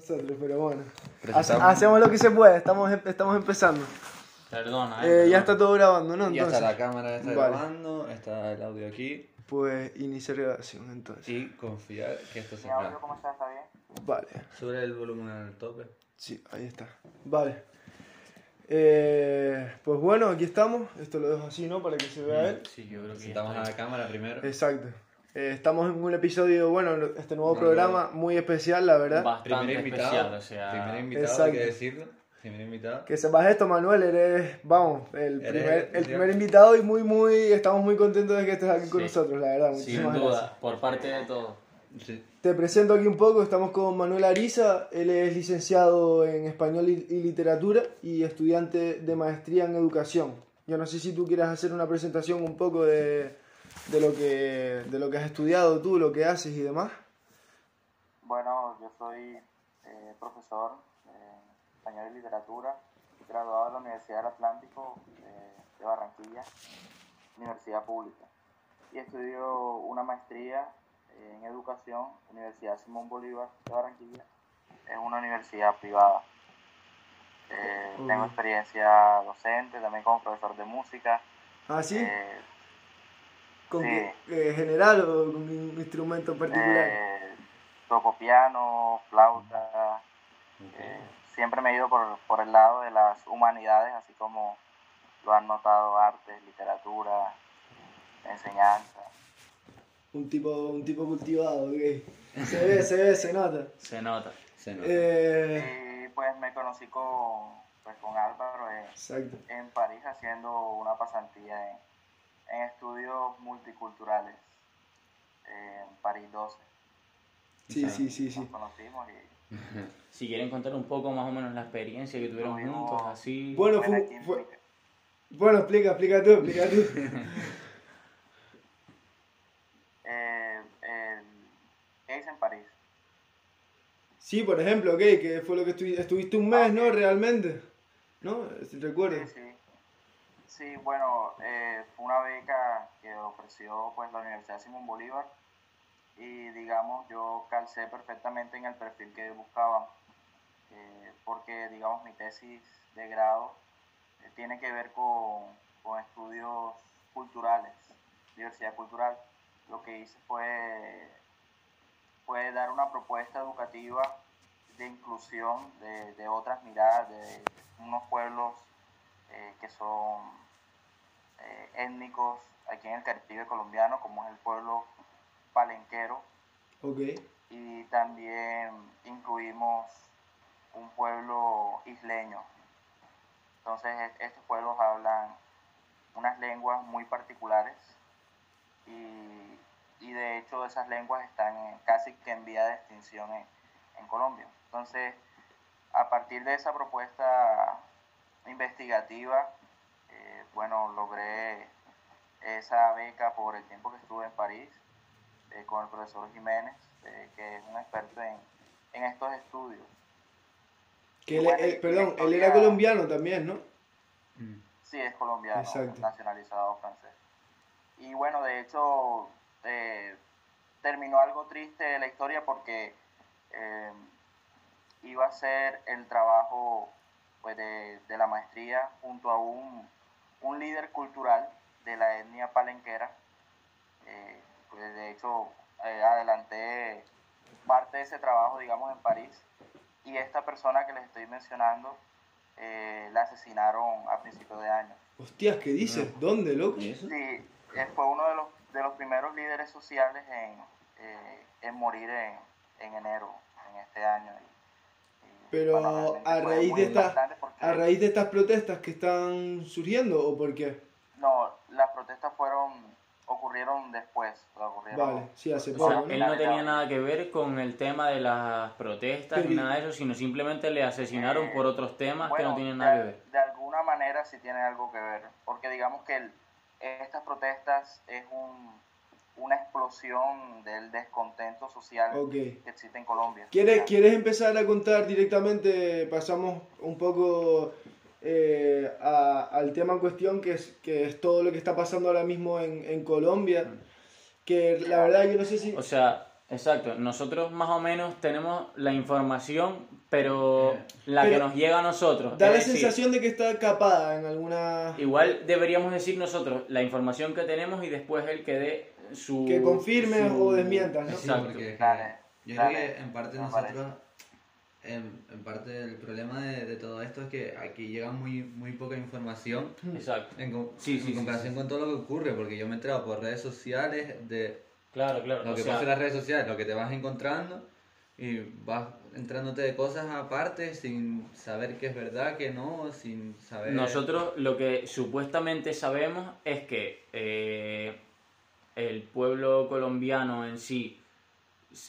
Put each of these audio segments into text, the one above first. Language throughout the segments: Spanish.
Nosotros, pero bueno. Presentamos. Hacemos lo que se puede, estamos, em- estamos empezando. Perdona, Eh, eh, ya está todo grabando, ¿no? Ya está Entonces, la cámara, está Vale. grabando, está el audio aquí. pues iniciar grabación entonces. Y confiar que esto se graba. ¿cómo está? ¿Está bien? Vale, Sube el volumen al tope. sí, ahí está. Vale. Eh, pues bueno, aquí estamos. Esto lo dejo así, ¿no? Para que se vea él. Sí, yo creo que ya Sentamos a la cámara primero. Exacto. Eh, estamos en un episodio, bueno, este nuevo No, programa muy especial, la verdad. bastante Primer invitado. especial, o sea... Primer invitado, Exacto. hay que decirlo. Primer invitado. Que sepas esto, Manuel, eres, vamos, el Eres primer, el el- primer invitado y muy, muy, estamos muy contentos de que estés aquí con Sí. nosotros, la verdad. Sin duda, gracias. por parte de todos. Sí. Te presento aquí un poco, estamos con Manuel Ariza, él es licenciado en Español y y Literatura y estudiante de maestría en Educación. Yo no sé si tú quieres hacer una presentación un poco de, de, lo, que, de lo que has estudiado tú, lo que haces y demás. Bueno, yo soy eh, profesor en español y literatura, graduado de la Universidad del Atlántico eh, de Barranquilla, universidad pública. Y estudio una maestría en educación, Universidad Simón Bolívar de Barranquilla. Es una universidad privada. Eh, Mm. Tengo experiencia docente, también como profesor de música. ¿Ah, sí? ¿Con sí. qué- eh, general o con un instrumento particular? eh, toco piano, flauta. Eh, siempre me he ido por, por el lado de las humanidades, así como lo han notado artes, literatura, enseñanza. Un tipo, un tipo cultivado, ok. Se ve, se ve, se nota. Se nota. Se nota. Eh, Y pues me conocí con, pues, con Álvaro en, en París haciendo una pasantía en, en estudios multiculturales en París 12. Sí, sí, sí, sí. Nos conocimos y Si quieren contar un poco más o menos la experiencia que tuvieron Tuvimos- juntos, así... Bueno, fue, bueno, explica, explica tú, explica tú. Eh, ¿Qué hice en París? Sí, por ejemplo, ok, que fue lo que estu- estuviste un mes, ¿no? Realmente, ¿no? Si. Sí, sí. Sí, bueno, eh, fue una beca que ofreció pues la Universidad Simón Bolívar y digamos yo calcé perfectamente en el perfil que buscaban eh, porque digamos mi tesis de grado eh, tiene que ver con, con estudios culturales, diversidad cultural. Lo que hice fue, fue dar una propuesta educativa de inclusión de, de otras miradas, de unos pueblos eh, que son eh, étnicos aquí en el Caribe colombiano, como es el pueblo palenquero, Ok, y también incluimos un pueblo isleño. Entonces estos pueblos hablan unas lenguas muy particulares y, y de hecho esas lenguas están en- casi que en vía de extinción en, en Colombia. Entonces, a partir de esa propuesta investigativa, eh, bueno, logré esa beca por el tiempo que estuve en París eh, con el profesor Jiménez, eh, que es un experto en, en estos estudios. que él, Bueno, perdón, él era colombiano también, ¿no? Mm. Sí, es colombiano, Exacto. nacionalizado francés. Y bueno, de hecho, eh, terminó algo triste la historia porque eh, iba a ser el trabajo pues, de, de la maestría junto a un, un líder cultural de la etnia palenquera. Eh, pues, de hecho, eh, adelanté parte de ese trabajo, digamos, en París. Y esta persona que les estoy mencionando eh, la asesinaron a principios de año. Hostias, ¿qué dices? ¿Dónde, loco? Sí, eh, fue uno de los, de los primeros líderes sociales en, eh, en morir en, en enero, en este año. Pero a raíz de esta- impactante porque- ¿A raíz de estas protestas que están surgiendo o por qué? No, las protestas fueron ocurrieron después. ocurrieron- Vale, sí, hace O poco, sea, ¿no? él no tenía nada que ver con el tema de las protestas ni nada de eso, sino simplemente le asesinaron Eh, por otros temas que no tienen nada que de, ver. de alguna manera sí tiene algo que ver, porque digamos que el- estas protestas es un, una explosión del descontento social Ok. que existe en Colombia. ¿Quieres, ¿Quieres empezar a contar directamente? Pasamos un poco eh, a- al tema en cuestión, que es, que es todo lo que está pasando ahora mismo en, en Colombia. Que la verdad yo no sé si... O sea, Exacto, nosotros más o menos tenemos la información, pero Eh, la pero que nos llega a nosotros. Da la decir, sensación de que está capada en alguna... Igual deberíamos decir nosotros la información que tenemos y después el que dé su... Que confirme su- o desmienta, ¿no? Sí, Exacto. porque Dale, yo dale, creo que en parte nosotros, en, en parte el problema de, de todo esto es que aquí llega muy, muy poca información Exacto. en, Sí, sí, en sí, comparación con todo lo que ocurre, porque yo me he enterado por redes sociales de Claro, claro. lo o que sea, pasa en las redes sociales, lo que te vas encontrando y vas entrándote de cosas aparte sin saber qué es verdad, qué no, sin saber... Nosotros lo que supuestamente sabemos es que eh, el pueblo colombiano en sí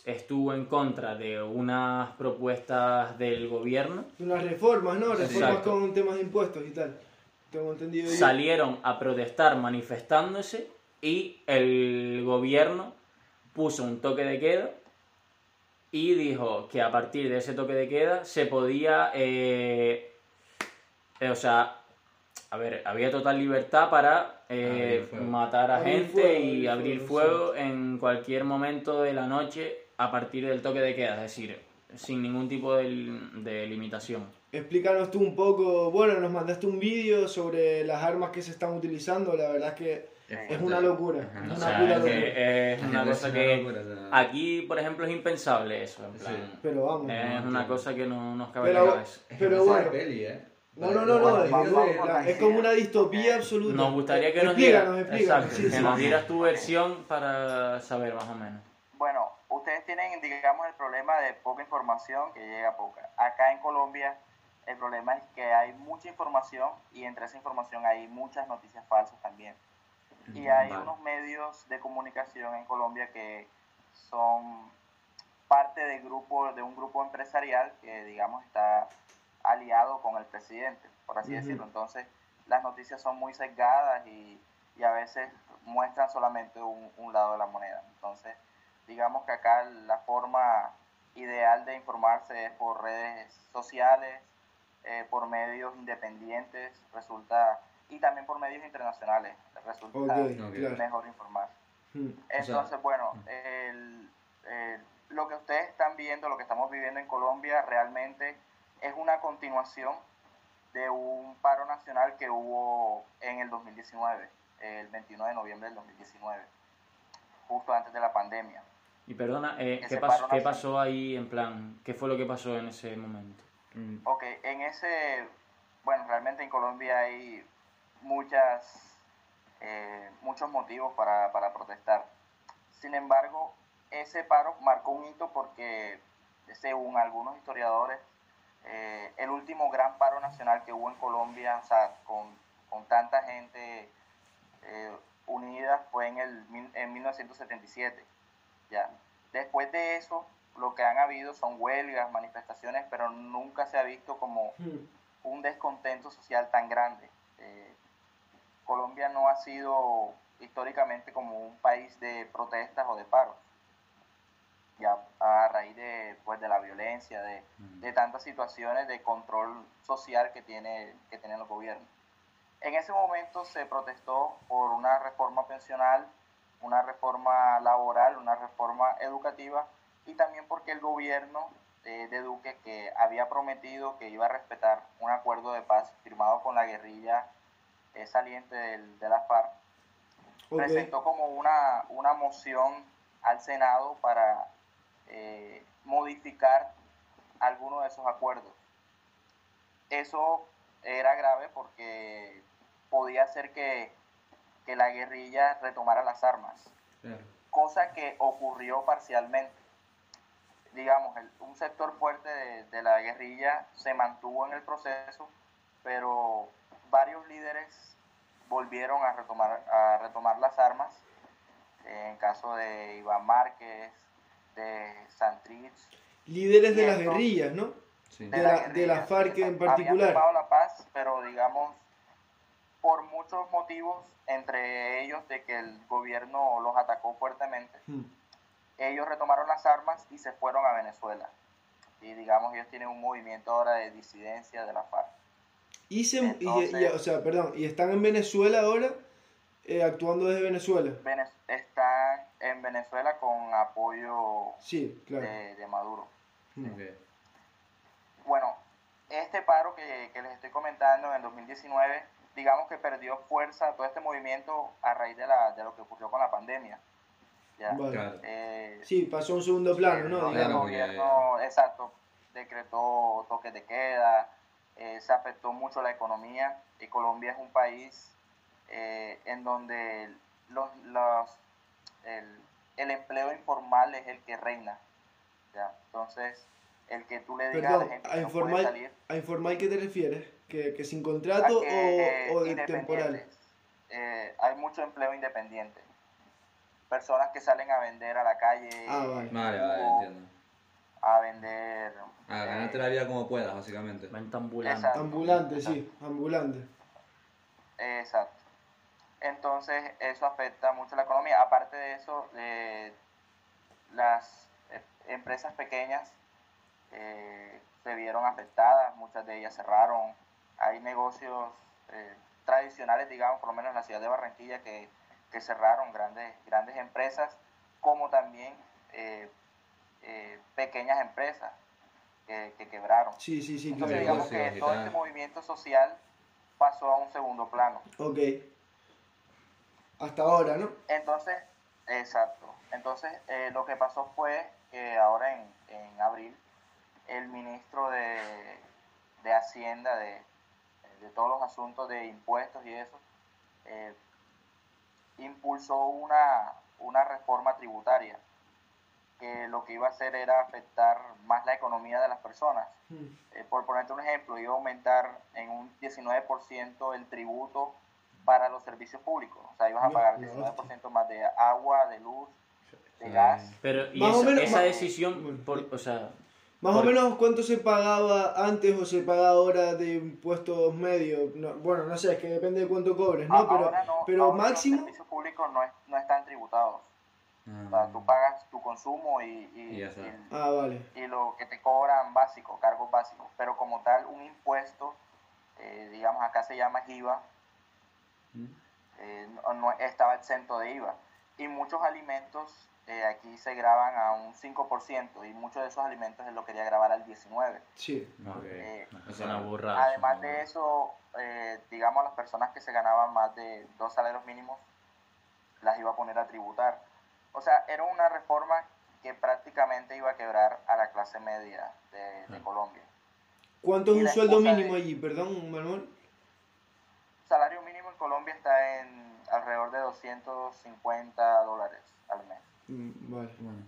estuvo en contra de unas propuestas del gobierno, Unas reformas, ¿no? Reformas Exacto. con temas de impuestos y tal. Tengo entendido yo. salieron a protestar manifestándose y el gobierno puso un toque de queda y dijo que a partir de ese toque de queda se podía, eh, eh, o sea, a ver, había total libertad para eh, matar a Abrir gente fuego, y abrir abrir fuego, fuego en cualquier momento de la noche a partir del toque de queda, es decir, sin ningún tipo de, de limitación. Explícanos tú un poco, bueno, nos mandaste un vídeo sobre las armas que se están utilizando, la verdad es que es una locura. Ajá. Es O una sea, puta es, locura. que es una cosa que locura, o sea. aquí, por ejemplo, es impensable eso. en plan, Sí. Pero vamos. Es una cosa que no nos cabe Pero- la cabeza. Es que Pero bueno. peli, ¿eh? No, no, no, no, es, vamos, es- como una distopía absoluta. Nos gustaría que nos dieras, explícanos, exacto, sí, que sí. nos dieras tu versión para saber más o menos. Bueno, ustedes tienen, digamos, el problema de poca información que llega poca. Acá en Colombia el problema es que hay mucha información y entre esa información hay muchas noticias falsas también. Y hay Vale. unos medios de comunicación en Colombia que son parte de, grupo, de un grupo empresarial que, digamos, está aliado con el presidente, por así decirlo. Entonces, las noticias son muy sesgadas y, y a veces muestran solamente un, un lado de la moneda. Entonces, digamos que acá la forma ideal de informarse es por redes sociales, eh, por medios independientes, resulta, y también por medios internacionales, resulta Ok, Ok. claro. mejor informar. Hmm. Entonces, bueno, el- el- lo que ustedes están viendo, lo que estamos viviendo en Colombia, realmente es una continuación de un paro nacional que hubo en el 2019, el 29 de noviembre del 2019, justo antes de la pandemia. Y perdona, eh, ¿qué, pasó, paro ¿qué nacional. pasó ahí en plan? ¿Qué fue lo que pasó en ese momento? Mm, Ok, en ese, bueno, realmente en Colombia hay muchas, eh, muchos motivos para, para protestar. Sin embargo, ese paro marcó un hito porque, según algunos historiadores, eh, el último gran paro nacional que hubo en Colombia, o sea, con, con tanta gente eh, unida, fue en, el, en 1977. ¿ya? Después de eso, lo que han habido son huelgas, manifestaciones, pero nunca se ha visto como Hmm. un descontento social tan grande. Eh, Colombia no ha sido históricamente como un país de protestas o de paros. A raíz de, pues, de la violencia, de, de tantas situaciones de control social que, tiene, que tienen los gobiernos. En ese momento se protestó por una reforma pensional, una reforma laboral, una reforma educativa y también porque el gobierno eh, de Duque, que había prometido que iba a respetar un acuerdo de paz firmado con la guerrilla eh, saliente del- de la FARC, Ok. presentó como una, una moción al Senado para eh, modificar algunos de esos acuerdos. Eso era grave porque podía hacer que, que la guerrilla retomara las armas, claro. cosa que ocurrió parcialmente. Digamos, el- un sector fuerte de, de la guerrilla se mantuvo en el proceso, pero varios líderes volvieron a retomar, a retomar las armas, en caso de Iván Márquez, de Santrich, Líderes de Y las guerrillas, ¿no? Sí. De la- de la FARC en particular. Habían firmado la paz, pero digamos, por muchos motivos, entre ellos de que el gobierno los atacó fuertemente, Hmm. ellos retomaron las armas y se fueron a Venezuela. Y digamos, ellos tienen un movimiento ahora de disidencia de la FARC. Y, se, y- y- Entonces- o sea, perdón, y están en Venezuela ahora, eh, actuando desde Venezuela. Vene- están en Venezuela con apoyo Sí, claro. de, de Maduro. Mm. Bueno, este paro que, que les estoy comentando en el 2019, digamos que perdió fuerza todo este movimiento a raíz de, la, de lo que ocurrió con la pandemia. ¿ya? Vale. Claro. Eh, Sí, pasó un segundo plano, ¿no? el Digamos. gobierno, exacto, decretó toques de queda, eh, se afectó mucho la economía y Colombia es un país eh, en donde los, los- el, el empleo informal es el que reina. ¿ya? Entonces, el que tú le digas a la gente ¿a que no puede informal, salir, ¿a informal qué te refieres? ¿Que, que sin contrato que, o, o de independientes. temporal? Eh, hay mucho empleo independiente. Personas que salen a vender a la calle, Ah, vale. Vale, vale, o entiendo. a vender. A eh, ganarte la vida como puedas, básicamente. Venta ambulante. Exacto. Ambulante, sí, ambulante. Exacto. Entonces, eso afecta mucho la economía. Aparte de eso, eh, las eh, empresas pequeñas eh, se vieron afectadas, muchas de ellas cerraron. Hay negocios eh, tradicionales, digamos, por lo menos en la ciudad de Barranquilla, que, que cerraron grandes, grandes empresas, como también eh, eh, pequeñas empresas que, que quebraron. Sí, sí, sí, Entonces, digamos que todo este movimiento social pasó a un segundo plano. Ok. Hasta ahora, ¿no? Entonces, exacto. Entonces, eh, lo que pasó fue que ahora en, en abril, el ministro de, de Hacienda, de, de todos los asuntos de impuestos y eso, eh, impulsó una, una reforma tributaria que lo que iba a hacer era afectar más la economía de las personas. Mm. Eh, por ponerte un ejemplo, iba a aumentar en un 19% el tributo para los servicios públicos. O sea, ibas a pagar la 19% más de agua, de luz, de gas. Pero, ¿y Más o esa, menos- esa más- decisión, por, o sea, Más o menos cuánto se pagaba antes o se paga ahora de impuestos medios. No, bueno, no sé, es que depende de cuánto cobres, ¿no? Pero, ahora no, pero ahora máximo. Los servicios públicos no, es- no están tributados. O sea, Ah. tú pagas tu consumo y, y, Y Ah, vale. y lo que te cobran básico, cargos básicos. Pero como tal, un impuesto, eh, digamos, acá se llama IVA. Eh, no, no estaba exento de IVA. Y muchos alimentos eh, aquí se graban a un 5% y muchos de esos alimentos él lo quería grabar al 19%. Sí. Ok. Eh, es una burrada. Además es una de eso, eh, digamos, las personas que se ganaban más de dos salarios mínimos las iba a poner a tributar. O sea, era una reforma que prácticamente iba a quebrar a la clase media de, de Ah. Colombia. ¿Cuánto es un sueldo mínimo de- allí? Perdón, Manuel. salario mínimo Colombia está en alrededor de 250 dólares al mes. Mm, vale. Bueno,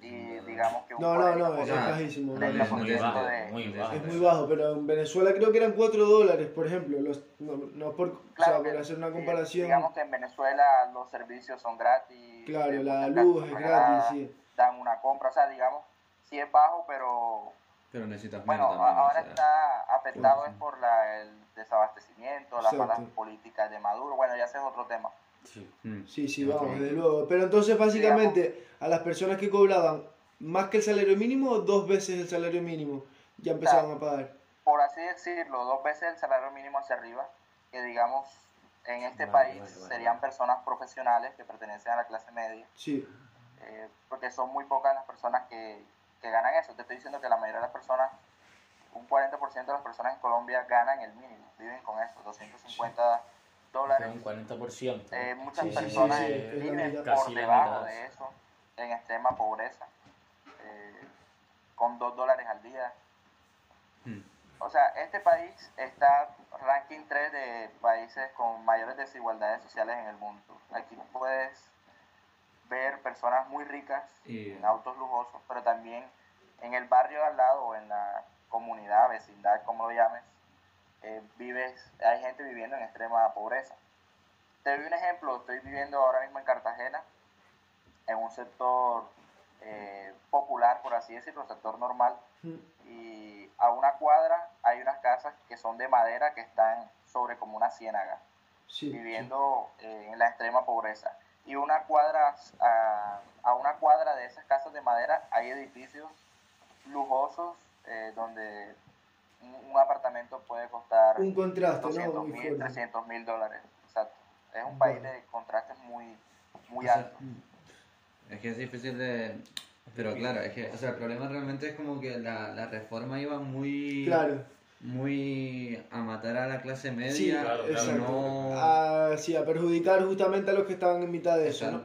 Y digamos que un No, no, no, 40% es Ah, bajísimo. no, Es muy bajo, de- muy bajo. Es muy bajo, pero en Venezuela creo que eran 4 dólares, por ejemplo. Los, no, no por, o Claro sea, que, por hacer una comparación. digamos que en Venezuela los servicios son gratis. Claro, la luz es gratis, sí. Dan una compra, o sea, digamos, sí es bajo, pero Pero necesitas bueno, ahora o sea. está afectado es por la, el desabastecimiento, las Exacto. malas políticas de Maduro. Bueno, ya ese es otro tema. Sí. Mm. Sí, sí, vamos, desde luego. Pero entonces, básicamente, a las personas que cobraban más que el salario mínimo o dos veces el salario mínimo, ya empezaban a pagar. Por así decirlo, dos veces el salario mínimo hacia arriba, que digamos en este Vale, país vale, vale, serían personas profesionales que pertenecen a la clase media. Sí, eh, porque son muy pocas las personas que, que ganan eso. Te estoy diciendo que la mayoría de las personas, un 40% de las personas en Colombia ganan el mínimo, viven con eso, 250 dólares. Un 40%. Eh, muchas Sí, personas sí, sí, viven por debajo de eso, en extrema pobreza, eh, con 2 dólares al día. Mm. O sea, este país está ranking 3 de países con mayores desigualdades sociales en el mundo. Aquí puedes ver personas muy ricas en autos lujosos, pero también en el barrio al lado o en la comunidad, vecindad, como lo llames, eh, vives, hay gente viviendo en extrema pobreza. Te doy un ejemplo, estoy viviendo ahora mismo en Cartagena, en un sector eh, popular, por así decirlo, sector normal, Mm, y a una cuadra hay unas casas que son de madera que están sobre como una ciénaga, sí. viviendo eh, en la extrema pobreza. Y una cuadra, a, a una cuadra de esas casas de madera hay edificios lujosos eh, donde un, un apartamento puede costar Un contraste, ¿no? 200 Muy mil, fuerte. 300 mil dólares. Exacto. Es un país de contrastes muy, muy O sea, altos. Es que es difícil de... Pero claro, es que, o sea, el problema realmente es como que la, la reforma iba muy... Claro. Muy a matar a la clase media Sí, claro, no... A, sí, a perjudicar justamente a los que estaban en mitad de eso, ¿no?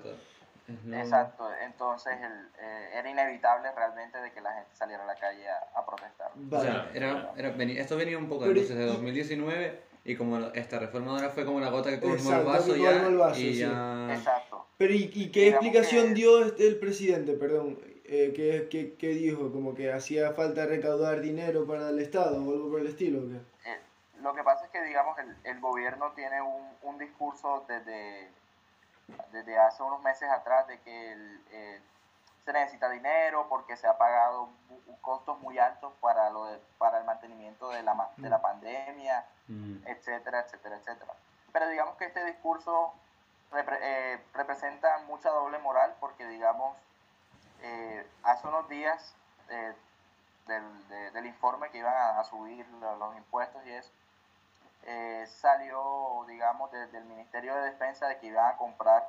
Exacto. Entonces el, eh, era inevitable realmente de que la gente saliera a la calle a, a protestar. O Vale. sea, era, era, veni- esto venía un poco Pero- entonces de 2019 y como esta reforma ahora fue como la gota que colmó el vaso que ya el vaso, y sí. ya... Exacto. Pero ¿y, y qué Digamos explicación que- dio este- el presidente, perdón? Eh, ¿qué, qué, qué dijo? ¿Como que hacía falta recaudar dinero para el Estado o algo por el estilo? ¿o qué? Eh, lo que pasa es que, digamos, el, el gobierno tiene un, un discurso desde, desde hace unos meses atrás de que el, eh, se necesita dinero porque se ha pagado costos muy altos para, lo de- para el mantenimiento de la, de la pandemia, Mm. etcétera, etcétera, etcétera. Pero digamos que este discurso repre- eh, representa mucha doble moral porque, digamos, eh, hace unos días eh, del, de- del informe que iban a, a subir lo- los, impuestos y eso, eh, salió, digamos, desde el Ministerio de Defensa de que iban a comprar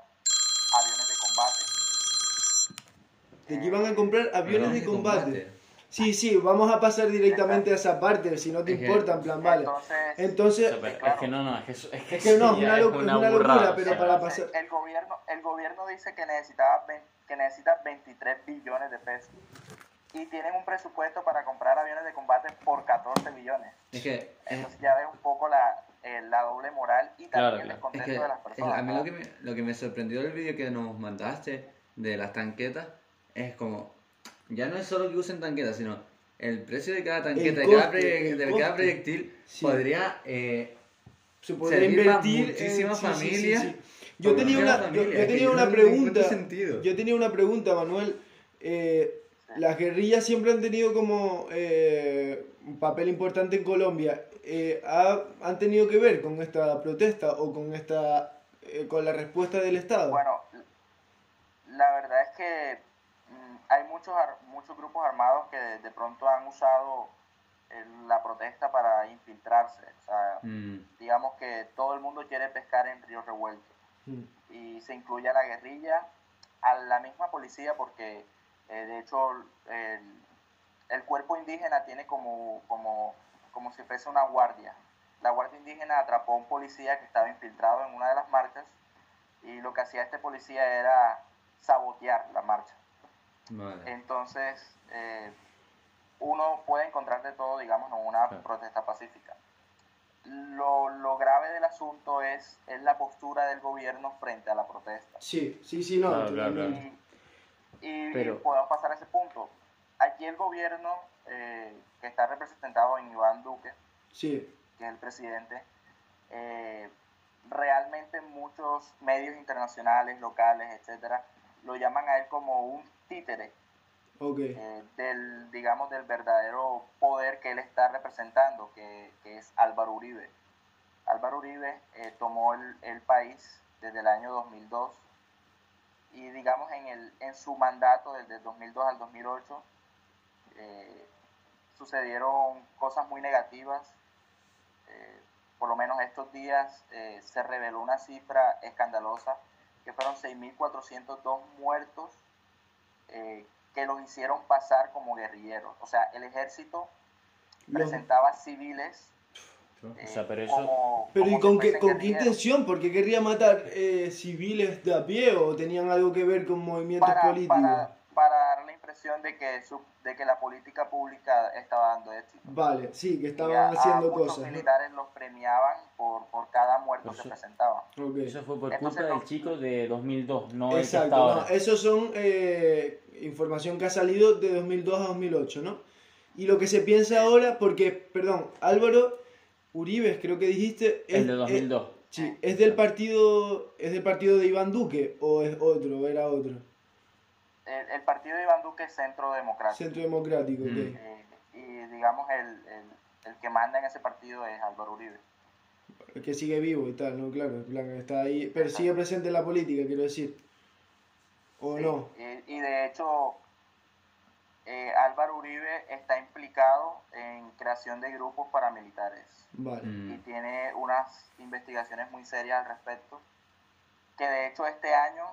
aviones de combate. De que iban a comprar aviones de de combate. Sí, sí, vamos a pasar directamente a esa parte, si no te Es que- importa, en plan, vale. Entonces, Entonces, Pero claro. Es que no, no, es que, eso- es que, Es que no, es una loc- es una locura, pero o sea, para pasar- el gobierno el gobierno dice que necesitaba que necesita 23 billones de pesos y tienen un presupuesto para comprar aviones de combate por 14 billones Es que... es- entonces ya ves un poco la, eh, la doble moral y también Claro, el claro. Es descontento que, de las es que personas a mí ¿no? lo que, me, lo que me sorprendió del vídeo que nos mandaste de las tanquetas es como, ya no es solo que usen tanquetas, sino el precio de cada tanqueta, de, coste, cada, proye- el de cada proyectil Sí. podría... eh, se podría invertir muchísimas sí, sí, sí, familias. sí. Yo tenía una, yo, familias, yo es tenía yo una no le encuentro pregunta. Yo tenía una pregunta, Manuel. Eh, las guerrillas siempre han tenido como eh, un papel importante en Colombia. Eh, ¿ha- ¿Han tenido que ver con esta protesta o con esta eh, con la respuesta del Estado? Bueno, la verdad es que mm, hay muchos muchos grupos armados que de, de pronto han usado la protesta para infiltrarse. O sea, mm, digamos que todo el mundo quiere pescar en río revuelto Mm, y se incluye a la guerrilla, a la misma policía, porque eh, de hecho el, el cuerpo indígena tiene como, como, como si fuese una guardia. La guardia indígena atrapó a un policía que estaba infiltrado en una de las marchas y lo que hacía este policía era sabotear la marcha. vale. Entonces, eh, uno puede encontrar de todo, digamos, en una Claro. protesta pacífica. Lo, lo grave del asunto es, es la postura del gobierno frente a la protesta. Sí, sí, sí, no. Claro, claro, totalmente. Y, Pero- podemos pasar a ese punto. Aquí el gobierno, eh, que está representado en Iván Duque, Sí, que es el presidente, eh, realmente muchos medios internacionales, locales, etcétera, lo llaman a él como un títere eh, del, digamos, del verdadero poder que él está representando, que, que es Álvaro Uribe. Álvaro Uribe eh, tomó el, el país desde el año 2002 y, digamos, en, el, en su mandato desde el 2002 al 2008 eh, sucedieron cosas muy negativas. Eh, por lo menos estos días eh, se reveló una cifra escandalosa que fueron 6.402 muertos eh, que los hicieron pasar como guerrilleros. O sea, el ejército presentaba civiles. Eh, O sea, pero eso- Pero ¿y con qué, con qué intención? ¿Porque querría matar eh, civiles de a pie o tenían algo que ver con movimientos Para, políticos? para, para dar la impresión de que, su- de que la política pública estaba dando éxito. Vale, sí, que a- estaban a haciendo muchos cosas. ¿no? militares los premiaban por, por cada muerto Pues que eso- presentaban. Ok. Eso fue por Entonces, culpa no- del chico de 2002, no el que está Exacto, ahora. no, esos son eh, información que ha salido de 2002 a 2008, ¿no? Y lo que se piensa ahora, porque, perdón, Álvaro Uribe, creo que dijiste... El es- de es- 2002. sí, ¿es del partido es del partido de Iván Duque o es otro, era otro? El, el partido de Iván Duque es Centro Democrático. Centro Democrático, ok. Mm. Eh, y digamos, el, el, el que manda en ese partido es Álvaro Uribe. Que sigue vivo y tal, ¿no? Claro, en plan, está ahí, pero sigue presente en la política, quiero decir. ¿O Sí, no? Y, y de hecho, eh, Álvaro Uribe está implicado en creación de grupos paramilitares Vale. Mm. y tiene unas investigaciones muy serias al respecto. Que de hecho este año,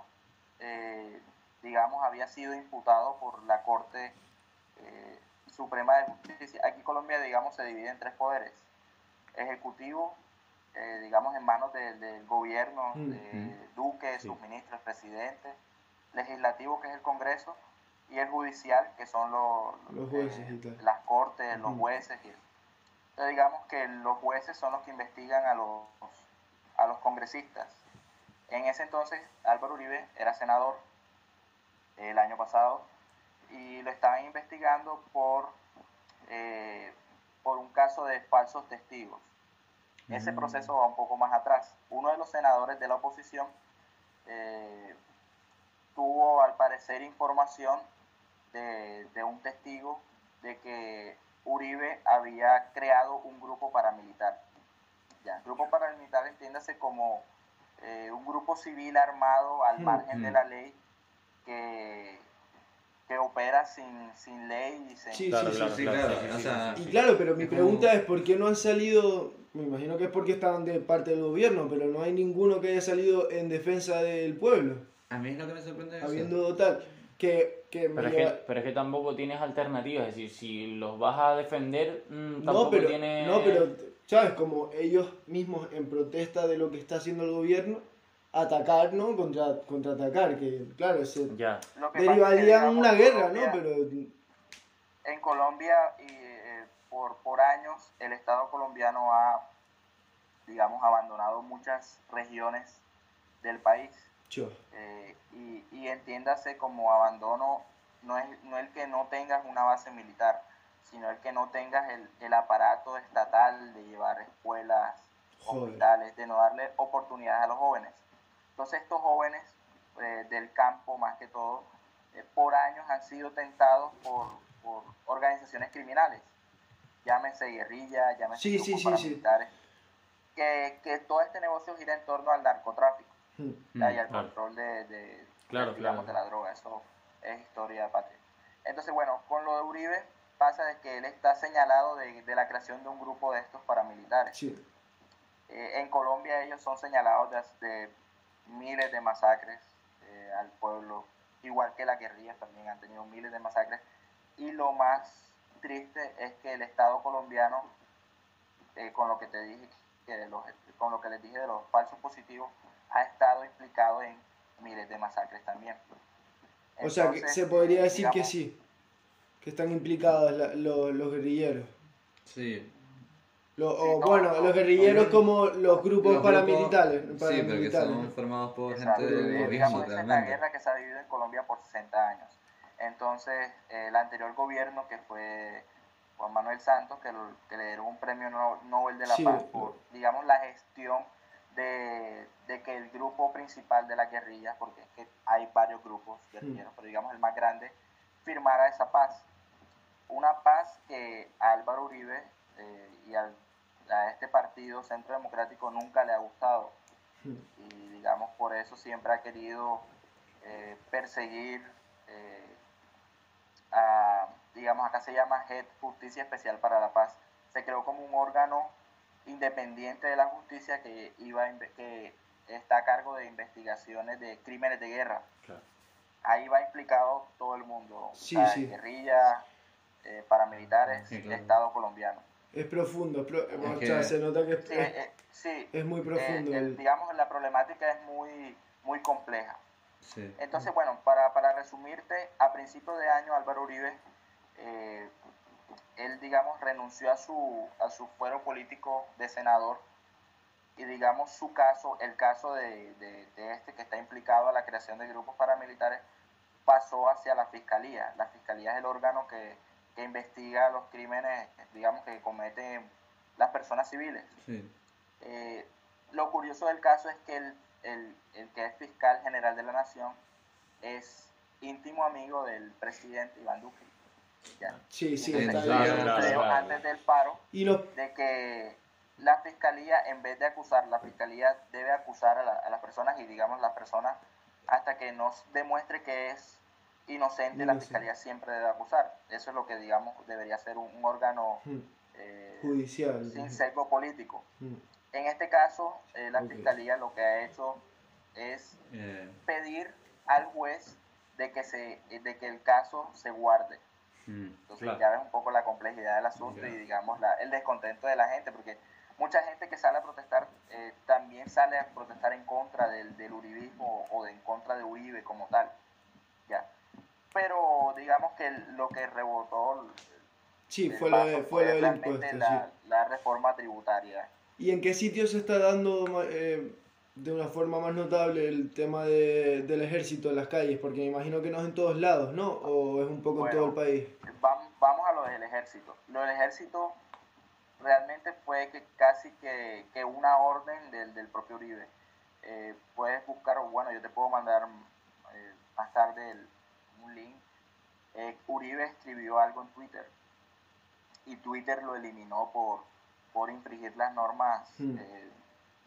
eh, digamos, había sido imputado por la Corte eh, Suprema de Justicia. Aquí Colombia, digamos, se divide en tres poderes. Ejecutivo, eh, digamos, en manos del gobierno, de Duque, sus ministros, presidente. Legislativo, que es el Congreso. Y el judicial, que son los, las cortes, los jueces. Y, entonces, digamos que los jueces son los que investigan a los, a los congresistas. En ese entonces, Álvaro Uribe era senador el año pasado y lo estaban investigando por, eh, por un caso de falsos testigos. Ese mm. proceso va un poco más atrás. Uno de los senadores de la oposición eh, tuvo al parecer información de, de, un testigo de que Uribe había creado un grupo paramilitar. Ya, grupo paramilitar entiéndase como eh, un grupo civil armado al mm, margen de mm. la ley que, que opera sin, sin ley y sin... Sí, claro, sí, sí, claro. y claro, pero mi pregunta es por qué no han salido, me imagino que es porque estaban de parte del gobierno, pero no hay ninguno que haya salido en defensa del pueblo. A mí es lo que me sorprende. Habiendo tal. Que, que pero, es que, pero, es que, tampoco tienes alternativas, es decir, si los vas a defender, mm, tampoco no, pero, tienes... No, pero, ¿sabes? Como ellos mismos en protesta de lo que está haciendo el gobierno, atacar, ¿no? Contra, contraatacar, que claro, se ya. derivaría una guerra, ¿no? Pero... En Colombia, y, eh, por, por años, el Estado colombiano ha, digamos, abandonado muchas regiones del país. Eh, y, y, entiéndase como abandono, no es, no el que no tengas una base militar, sino el que no tengas el, el aparato estatal de llevar escuelas, hospitales, de no darle oportunidades a los jóvenes. Entonces estos jóvenes eh, del campo, más que todo, eh, por años han sido tentados por, por, organizaciones criminales, llámense guerrilla, llámense sí, sí, paramilitares, que, que, todo este negocio gira en torno al narcotráfico mm, y al control de, de, digamos, de la droga, eso es historia patria. Entonces, bueno, con lo de Uribe pasa de que él está señalado de, de la creación de un grupo de estos paramilitares. Sí. Eh, en Colombia ellos son señalados de, de miles de masacres eh, al pueblo, igual que las guerrillas también han tenido miles de masacres. Y lo más triste es que el Estado colombiano, eh, con lo que te dije, que con lo que les dije de los falsos positivos, ha estado implicado en miles de masacres también. o sea, que se podría decir que sí, que están implicados los, los guerrilleros. Sí, o, bueno, los guerrilleros como los grupos paramilitares. Sí, pero que son formados por gente del gobierno. es la guerra que se ha vivido en Colombia por 60 años. Entonces, el anterior gobierno, que fue Juan Manuel Santos, que, le dieron un premio Nobel de la Paz por, digamos, la gestión de, de, que el grupo principal de la guerrilla, porque es que hay varios grupos guerrilleros, pero digamos el más grande, firmara esa paz. Una paz que Álvaro Uribe eh, y al a este partido Centro Democrático nunca le ha gustado. Hmm. Y digamos, por eso siempre ha querido eh, perseguir eh, a, digamos, acá se llama JED, Justicia Especial para la Paz. Se creó como un órgano independiente de la justicia que, iba que está a cargo de investigaciones de crímenes de guerra. Ahí va implicado todo el mundo, sí, sí. guerrilla, eh, paramilitares, Estado colombiano. Es profundo, se nota que es, eh, sí, es muy profundo. Eh, digamos, la problemática es muy, muy compleja. Entonces, bueno, para, para, resumirte, a principio de año Álvaro Uribe, eh, él, digamos, renunció a su, a su fuero político de senador y, digamos, su caso, el caso de, de este que está implicado a la creación de grupos paramilitares, pasó hacia la fiscalía. La fiscalía es el órgano que que investiga los crímenes, digamos, que cometen las personas civiles. Eh, lo curioso del caso es que el, el, el, que es fiscal general de la nación es íntimo amigo del presidente Iván Duque. Sí, sí, antes del paro, ¿Y lo... de que la fiscalía, en vez de acusar, la fiscalía debe acusar a, a las personas y, digamos, las personas hasta que nos demuestre que es inocente, la fiscalía siempre debe acusar. Eso es lo que, digamos, debería ser un, órgano hmm. eh, judicial sin sesgo político. Hmm. En este caso, eh, la fiscalía lo que ha hecho es eh. pedir al juez de que, se, de que el caso se guarde. Mm, Entonces Claro. ya ves un poco la complejidad del asunto y digamos la- el descontento de la gente, porque mucha gente que sale a protestar eh, también sale a protestar en contra del, del uribismo o de, en contra de Uribe como tal. Ya. Pero digamos que lo que rebotó Sí, fue lo, de- vaso fue sí. la, la reforma tributaria. ¿Y en qué sitio se está dando eh, de una forma más notable el tema de- del ejército en las calles? Porque me imagino que no es en todos lados, ¿no? ¿O es un poco en todo el país? Vam- Vamos a lo del ejército. Lo del ejército realmente fue que casi que, que una orden del, del propio Uribe. Eh, puedes buscar, o bueno, yo te puedo mandar eh, más tarde el- un link. Eh, Uribe escribió algo en Twitter y Twitter lo eliminó por, por infringir las normas Hmm. eh,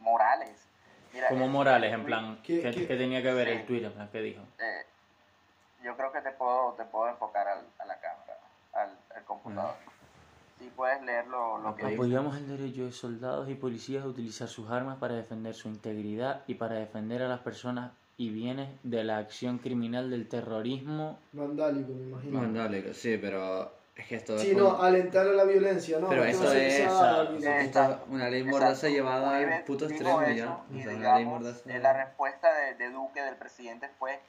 morales. Mira, Como el- Morales, en tweet- plan, ¿Qué- ¿qué, qué? qué tenía que ver Sí. el Twitter? En plan, ¿qué dijo? eh, yo creo que te puedo, te puedo enfocar al- a la cámara, al, al computador. Sí, puedes leer lo, lo que dice. Apoyamos el derecho de soldados y policías a utilizar sus armas para defender su integridad y para defender a las personas y bienes de la acción criminal del terrorismo. Vandálico, me imagino. Vandálico, sí, pero es que esto Sí, es no, alentar a la violencia, ¿no? Pero es- esto es una ley mordaza llevada Uribe al puto dijo extremo eso, ya. Y O sea, una ley digamos, mordaza. la respuesta de, de Duque, del presidente, fue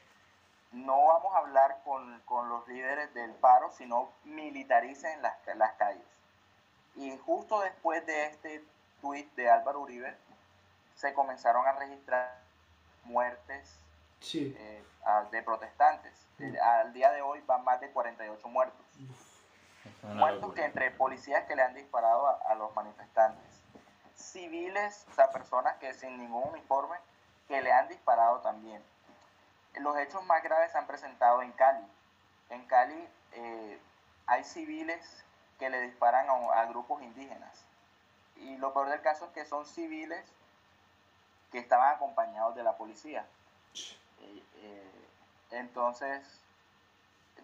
no vamos a hablar con, con los líderes del paro, sino militaricen las, las calles. Y justo después de este tuit de Álvaro Uribe, se comenzaron a registrar muertes Sí, eh, a- de protestantes. Eh, al día de hoy van más de 48 muertos. Muertos que entre policías que le han disparado a, a los manifestantes. Civiles, o sea, personas que sin ningún uniforme, que le han disparado también. Los hechos más graves se han presentado en Cali. En Cali eh, hay civiles que le disparan a, a grupos indígenas. Y lo peor del caso es que son civiles que estaban acompañados de la policía. Eh, eh, entonces,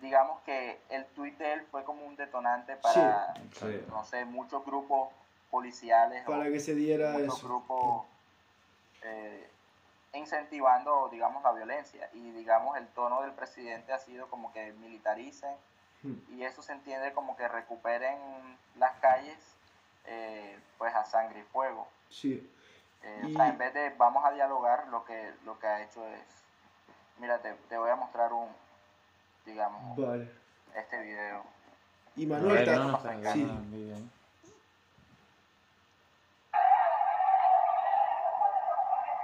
digamos que el tuit de él fue como un detonante para, Sí. no sé, muchos grupos policiales o para que se diera muchos eso. grupos eh, incentivando, digamos, la violencia. Y, digamos, el tono del presidente ha sido como que militaricen Hmm. y eso se entiende como que recuperen las calles, eh, pues, a sangre y fuego. Sí. Eh, Y- O sea, en vez de vamos a dialogar, lo que, lo que ha hecho es, mira, te, te voy a mostrar un, digamos, Vale. este video. Y Manuel, ta- no está sí. el.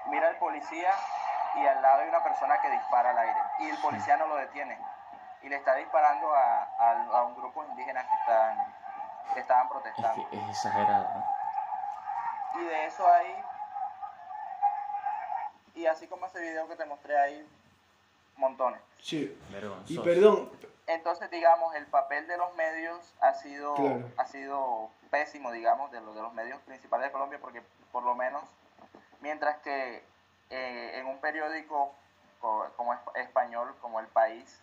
Mira al policía y al lado hay una persona que dispara al aire y el policía no lo detiene y le está disparando a, a- a un grupo indígenas que están que estaban Es protestando. que es exagerado. ¿no? Y de eso hay, y así como ese video que te mostré ahí, montones. Sí. Y perdón, Entonces, digamos, el papel de los medios ha sido, Claro. ha sido pésimo, digamos, de, los de los medios principales de Colombia, porque por lo menos, mientras que eh, en un periódico co- como es- español, como El País,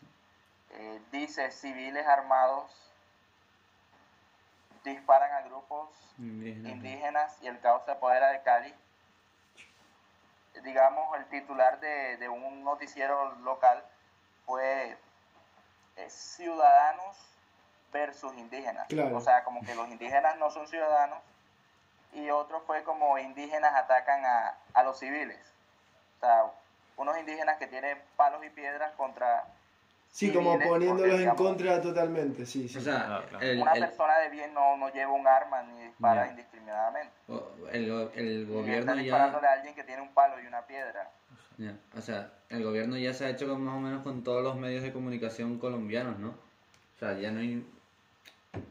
eh, dice civiles armados disparan a grupos Indígena. indígenas y el caos se apodera de Cali. Digamos, el titular de, de un noticiero local fue eh, Ciudadanos versus indígenas. Claro. O sea, como que los indígenas no son ciudadanos y otro fue como indígenas atacan a, a los civiles. O sea, unos indígenas que tienen palos y piedras contra... sí, como poniéndolos porque, en contra totalmente, sí, sí. O sea, Ah, claro. Una el- persona de bien no, no lleva un arma ni dispara Ya. indiscriminadamente. o- el, el gobierno está ya. disparándole a alguien que tiene un palo y una piedra. Ya, O sea, el gobierno ya se ha hecho con, más o menos con todos los medios de comunicación colombianos, ¿no? O sea, ya no hay,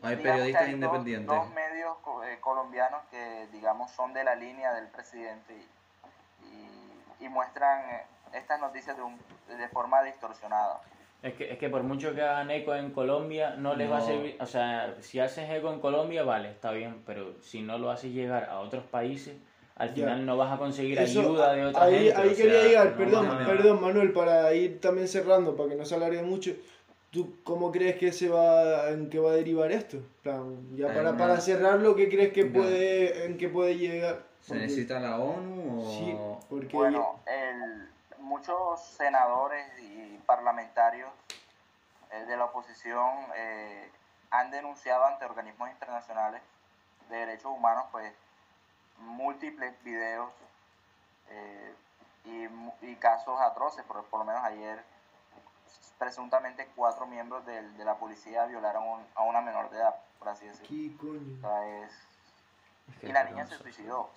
hay Digamos periodistas hay dos- independientes. Dos, medios co- eh, colombianos que, digamos, son de la línea del presidente y, y- y muestran eh, estas noticias de, un- de forma distorsionada. Es que, es que por mucho que hagan eco en Colombia, no les va a No. servir. O sea, si haces eco en Colombia, vale, está bien, pero si no lo haces llegar a otros países, al Ya. final no vas a conseguir Eso, ayuda de otra ahí, gente. ahí quería sea, llegar, no perdón, mames. perdón Manuel, para ir también cerrando, para que no se alargue mucho. ¿Tú cómo crees que se va, en qué va a derivar esto? Plan, ya Hay para, para cerrarlo, ¿qué crees que Ya. puede, en qué puede llegar? ¿Se Porque- necesita la ONU o...? Sí, porque Bueno, el, muchos senadores y parlamentarios eh, de la oposición eh, han denunciado ante organismos internacionales de derechos humanos pues múltiples videos eh, y, casos atroces, por, por lo menos ayer presuntamente cuatro miembros de, la policía violaron a una menor de edad, por así decirlo. y la niña se suicidó.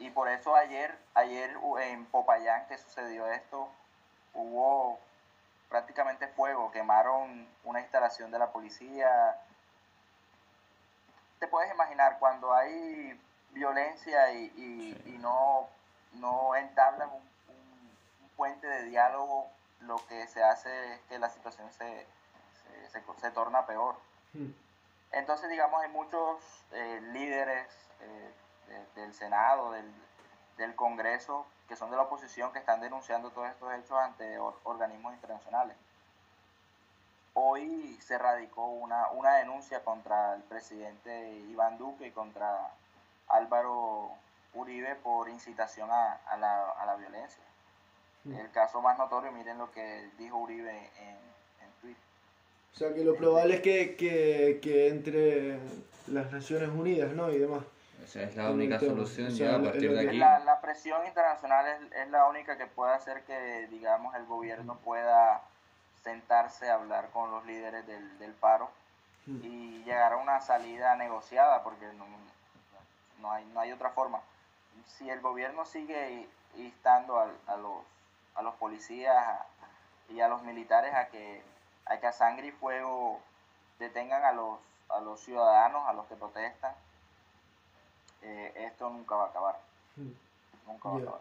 y por eso ayer, ayer en Popayán que sucedió esto, hubo prácticamente fuego, quemaron una instalación de la policía. Te puedes imaginar cuando hay violencia y, no, no entablan un, puente de diálogo, lo que se hace es que la situación se, se, torna peor. Hmm. Entonces, digamos, hay muchos eh, líderes eh, del Senado, del, del Congreso, que son de la oposición, que están denunciando todos estos hechos ante organismos internacionales. Hoy se radicó una, una denuncia contra el presidente Iván Duque y contra Álvaro Uribe por incitación a, a, la, a la, violencia. Mm. El caso más notorio, miren lo que dijo Uribe en, en Twitter. O sea, que lo probable es que, que, que entre las Naciones Unidas, ¿no? Y demás. Esa es la única solución ya a partir de aquí. La, presión internacional es, es, la única que puede hacer que, digamos, el gobierno pueda sentarse a hablar con los líderes del, del paro hmm. y llegar a una salida negociada, porque no, no, hay, no hay otra forma. Si el gobierno sigue instando a, a, los, a los policías y a los militares a que, a que a sangre y fuego detengan a los, a los ciudadanos, a los que protestan, eh, esto nunca va a acabar. Hmm. Nunca va a acabar.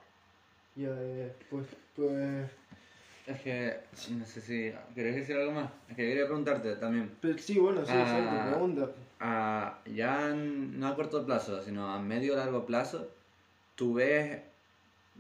Ya, eh, pues, pues... Es que, no sé si... ¿Querés decir algo más? Es que quería preguntarte también. sí, bueno, sí, ah, pregunta. Ah, ya no a corto plazo, sino a medio largo plazo, ¿tú ves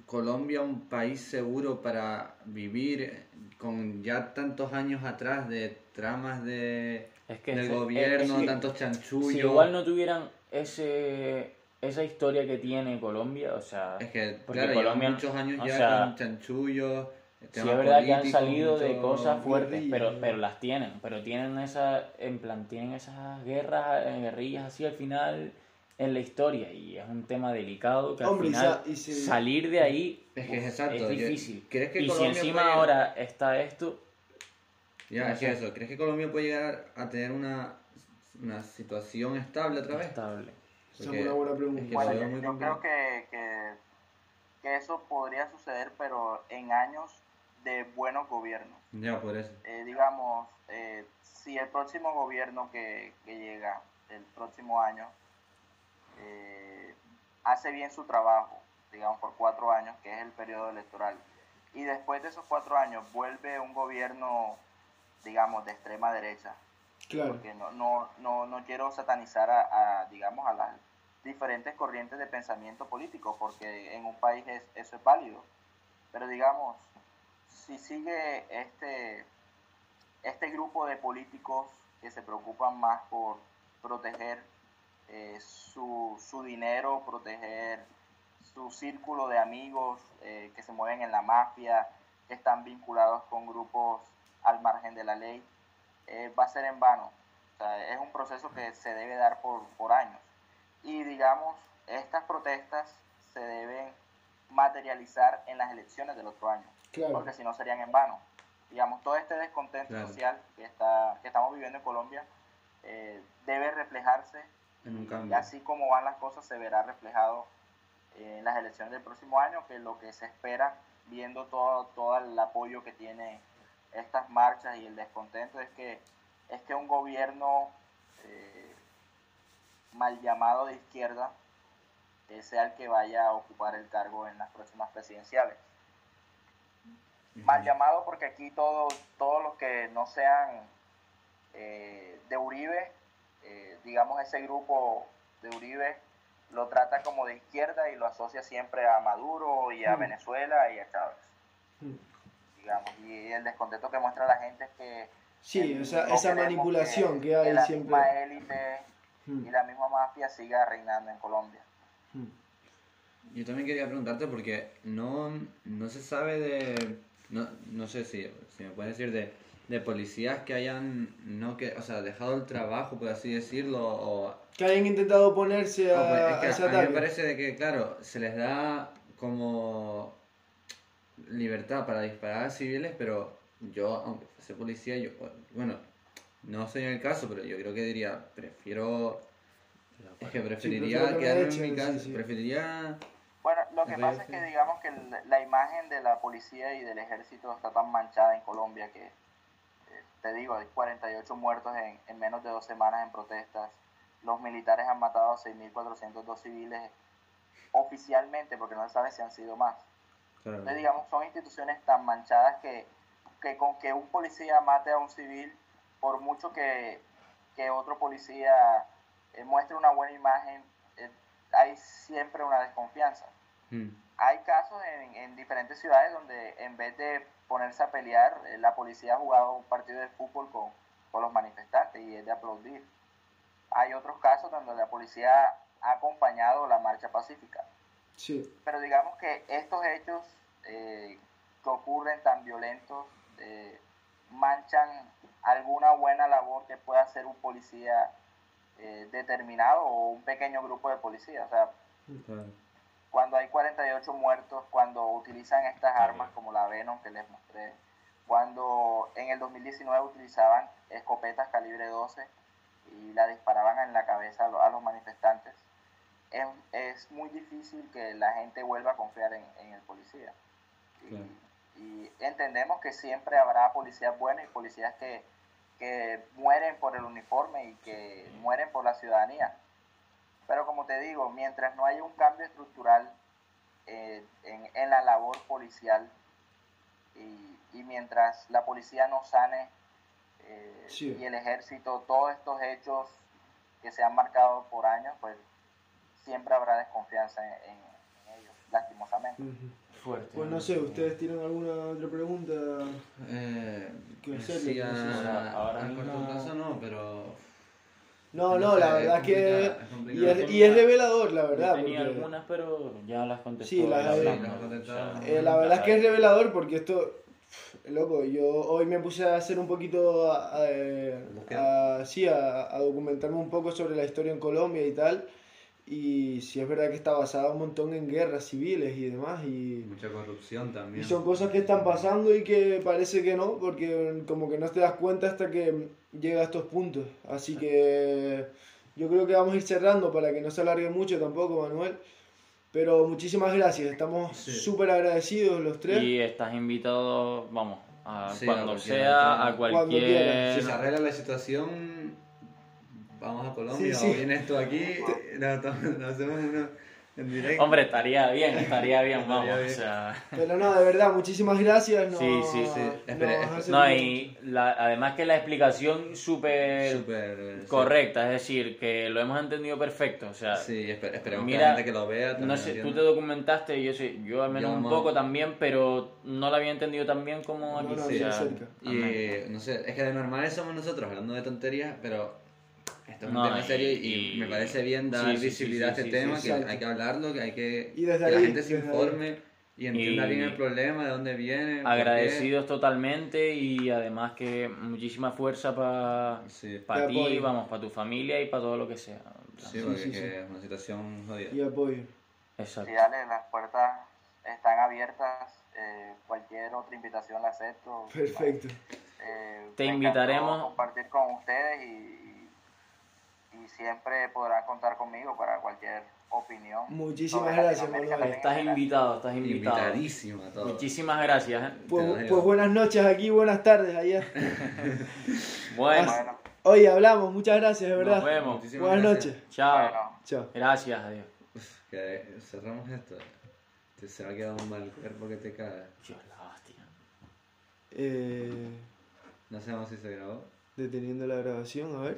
Colombia un país seguro para vivir con ya tantos años atrás de tramas de, del gobierno, tantos chanchullos? Si igual no tuvieran ese esa historia que tiene Colombia, o sea, es que porque Colombia, muchos años ya con chanchullos. Sí, es verdad que han salido de cosas fuertes, pero, pero las tienen, pero tienen esa, en plan, tienen esas guerras, eh, guerrillas así al final en la historia y es un tema delicado que al final salir de ahí es, que es, exacto, difícil. y si encima ahora está esto... Ya, es eso, ¿crees que Colombia puede llegar a tener una, una situación estable otra vez? Estable es una buena pregunta. yo creo que, que, eso podría suceder, pero en años de buenos gobiernos. Ya, por eso. Eh, digamos, eh, si el próximo gobierno que, que, llega, el próximo año, eh, hace bien su trabajo, digamos por cuatro años, que es el periodo electoral, y después de esos cuatro años vuelve un gobierno, digamos, de extrema derecha, Claro. Porque no, no, no, no quiero satanizar a, digamos, a las diferentes corrientes de pensamiento político, porque en un país eso es válido. Pero digamos, si sigue este, este grupo de políticos que se preocupan más por proteger eh, su, su, dinero, proteger su círculo de amigos eh, que se mueven en la mafia, que están vinculados con grupos al margen de la ley, eh, va a ser en vano. es un proceso que se debe dar por, por años. Y digamos, estas protestas se deben materializar en las elecciones del otro año, porque si no serían en vano. Digamos, todo este descontento social que, está, que estamos viviendo en Colombia eh, debe reflejarse en un cambio. y así como van las cosas se verá reflejado en las elecciones del próximo año, que lo que se espera, viendo todo, todo el apoyo que tiene estas marchas y el descontento es que, es que un gobierno eh, mal llamado de izquierda sea el que vaya a ocupar el cargo en las próximas presidenciales. Mal llamado porque aquí todos todos los que no sean eh, de Uribe, eh, digamos ese grupo de Uribe lo trata como de izquierda y lo asocia siempre a Maduro y a Venezuela y a Chávez digamos, y el descontento que muestra la gente es que... Sí, esa, manipulación que, hay la siempre. Misma élite hmm. y la misma mafia siga reinando en Colombia. Hmm. yo también quería preguntarte porque no, no se sabe de, no, no sé si, si me puedes decir de, de policías que hayan, no que, o sea, dejado el trabajo, por así decirlo, o... Que hayan intentado oponerse a, Ah, pues, es que a ese a mí me parece de que, claro, se les da como libertad para disparar a civiles, pero yo, aunque fuese policía, yo, bueno, no soy en el caso, pero yo creo que diría, prefiero, es que preferiría me quedarme en echen, mi sí, casa, sí. preferiría... Bueno, lo que pasa es que digamos que la imagen de la policía y del ejército está tan manchada en Colombia que, eh, te digo, hay 48 muertos en, en menos de dos semanas en protestas. Los militares han matado a 6.402 civiles oficialmente, porque no se sabe si han sido más. Claro. Entonces, digamos, son instituciones tan manchadas que, que con que un policía mate a un civil, por mucho que, que otro policía eh, muestre una buena imagen, eh, hay siempre una desconfianza. Mm, Hay casos en, en diferentes ciudades donde en vez de ponerse a pelear, eh, la policía ha jugado un partido de fútbol con, con los manifestantes y es de aplaudir. Hay otros casos donde la policía ha acompañado la marcha pacífica Sí, pero digamos que estos hechos eh, que ocurren tan violentos eh, manchan alguna buena labor que pueda hacer un policía eh, determinado o un pequeño grupo de policías. O sea, cuando hay 48 muertos, cuando utilizan estas armas como la Venom que les mostré, cuando en el 2019 utilizaban escopetas calibre 12 y la disparaban en la cabeza a los manifestantes, es, es muy difícil que la gente vuelva a confiar en, en el policía. Y, Claro. y entendemos que siempre habrá policías buenos y policías que, que mueren por el uniforme y que mueren por la ciudadanía. Pero como te digo, mientras no haya un cambio estructural eh, en, en la labor policial y, y mientras la policía no sane eh, Sí. y el ejército, todos estos hechos que se han marcado por años, pues siempre habrá desconfianza en, en- en ellos, lastimosamente. ujú. Fuerte. Pues no sé, ¿ustedes tienen alguna otra pregunta? Eh, Que sí, hacerle, sé. Ahora- ahora mismo- corto plazo no, pero... No, No no, sé, la verdad es que... es Y es, y es revelador, la verdad. Yo tenía porque- algunas, pero ya las contestó. Sí, las sea, Eh, la verdad es que es revelador porque esto, loco, yo hoy me puse a hacer un poquito, a, a- a- sí, a, a documentarme un poco sobre la historia en Colombia y tal, y sí es verdad que está basada un montón en guerras civiles y demás, y, Mucha corrupción y también. son cosas que están pasando y que parece que no, porque como que no te das cuenta hasta que llega a estos puntos, así que yo creo que vamos a ir cerrando para que no se alargue mucho tampoco, Manuel. Pero muchísimas gracias, estamos Sí. súper agradecidos los tres. Y estás invitado, vamos, a Sí, a cuando cualquier sea, a. Cuando cualquier... quieras. Si se arregla la situación, vamos a Colombia Sí, sí. o vienes tú aquí, hacemos uno en directo. Hombre, estaría bien, estaría bien, Estaría vamos. bien. O sea, Pero no, de verdad, muchísimas gracias. No, Sí, sí, sí. no Espera, y la- además que la explicación súper correcta, es decir, que lo hemos entendido perfecto. O sea, Sí, espe- esperemos que Mira, la gente que lo vea también no sé, tú te documentaste, yo sé, yo al menos Yo un poco también, pero no lo había entendido tan bien como aquí. no, o sea, cerca. Y no sé, es que de normales somos nosotros hablando de tonterías, pero esto es un No, tema y- serio y, y- me parece bien dar sí, visibilidad sí, a sí, este sí, tema, sí, que exacto. hay que hablarlo, que hay que Y desde que la ahí, gente se desde ahí. informe y entienda Y- bien el problema, de dónde viene. agradecidos totalmente y además que muchísima fuerza para Te ti, apoyo. vamos, para tu familia y para todo lo que sea. sí, porque sí, es sí. que es una situación jodida. Y apoyo. Exacto. Sí, dale, las puertas están abiertas, eh, cualquier otra invitación la acepto. Perfecto. Eh, Te me invitaremos- compartir con ustedes y, y siempre podrán contar conmigo para cualquier opinión. Muchísimas gracias, Manuel. Estás invitado, estás invitado. Invitadísimo a todos. Muchísimas gracias. ¿eh? Pues, pues buenas noches aquí, buenas tardes allá. Bueno, Bueno, Oye, hablamos, muchas gracias, de nos verdad. vemos. Muchísimas Buenas gracias. noches. Chao. bueno. Chao. Gracias, adiós. Que cerramos esto. Te se va a quedar un mal cuerpo que te caga. Dios, la hostia. Eh, No sabemos si se grabó. deteniendo la grabación, a ver.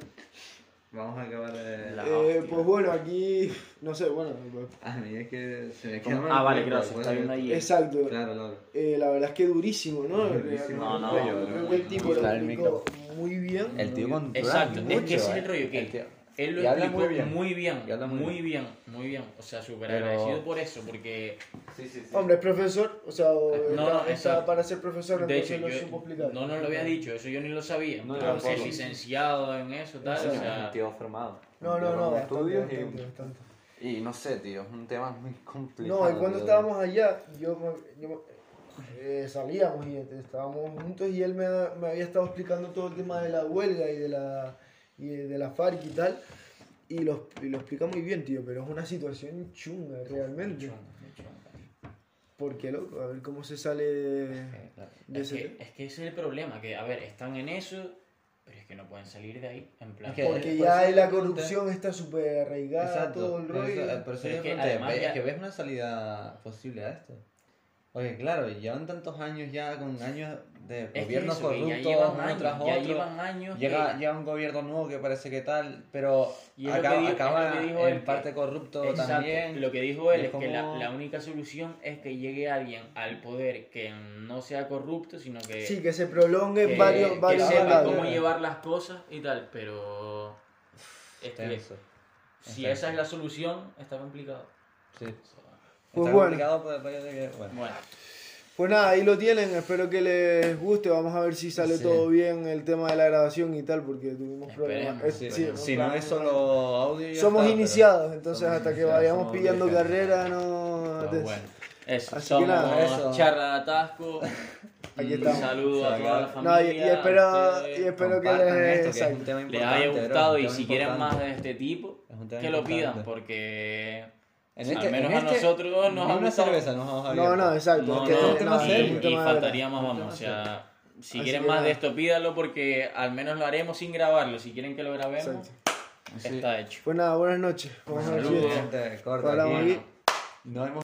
Vamos a acabar de. La- Eh, pues bueno, aquí, no sé, bueno, pues, A mí es que se me mal Ah, vale, que se después está viendo ahí. exacto. Claro, claro. Eh, la verdad es que durísimo, ¿no? Durísimo. No, no, Creo no, que el tipo lo Claro, el explicó muy bien. El tío controla Exacto, es que es el eh. rollo, que El tío- él lo Y habla explicó muy bien. muy bien, Y habla muy muy bien, muy bien. O sea, súper Pero- agradecido por eso, porque Sí, sí, sí. Hombre, es profesor, o sea, o No, está, no, está exacto. para ser profesor, de entonces hecho lo yo supo explicar. no nos lo había dicho, eso yo ni lo sabía. No, pero es licenciado en eso, tal, o sea, un tío formado. No, no, no, bastante, y- bastante. Y no sé, tío, es un tema muy complicado. No, y cuando tío. estábamos allá, yo, me- yo eh, salíamos y estábamos juntos y él me, me había estado explicando todo el tema de la huelga y de la, y de la FARC y tal. Y lo, y lo explica muy bien, tío, pero es una situación chunga realmente. Porque, loco, a ver cómo se sale de, es, ese que, es que ese es el problema, que a ver, están en eso, pero es que no pueden salir de ahí, en plan... Es que- Porque por ya ahí la corrupción está súper arraigada, Exacto. todo el rollo. eso- por eso Pero yo es que pregunté, además ¿ves- ya- que ves una salida posible a esto? Porque claro, llevan tantos años ya con años de Es que gobiernos eso, que ya corruptos llevan uno años, tras ya otro. llevan años Llega, que- llega un gobierno nuevo que parece que tal, pero Y que acaba, dijo- acaba que dijo en él, que- parte corrupto Exacto. también. Lo que dijo él es, que la, la única solución es que llegue alguien al poder que no sea corrupto, sino que, Sí, que se prolongue que- varios, que varios sepa mandatos. cómo llevar las cosas y tal, pero es que si esa es la solución, está complicado. Sí. Pues Está bueno. complicado por el rollo de que- bueno. Bueno, Pues nada, ahí lo tienen, espero que les guste, vamos a ver si sale Sí. todo bien el tema de la grabación y tal, porque tuvimos Esperemos, problemas. Sí, sí, sí, si no es solo audio ya Somos está, pero- iniciados, entonces somos hasta que iniciados, vayamos somos pillando virgen. carrera no... pues te- bueno. Eso, Así que somos nada, eso. charla de atasco. Aquí Un estamos. saludo a toda la No, familia. y, y espero, y espero que les... esto, que un les haya bro, gustado un y si quieren más de este tipo, Es un que lo pidan, porque En este- al menos en a este- nosotros nos ha una gustado. cerveza nos hemos No, abierto. no, exacto. No, es que no, es un tema y- serio. y, tema faltaría más, vamos. O sea, si Así quieren más de esto, pídanlo porque al menos lo haremos sin grabarlo. Si quieren que lo grabemos, Exacto. Sí. está hecho. Pues nada, buenas noches. Vamos a esto- Gente, corta. Nos vemos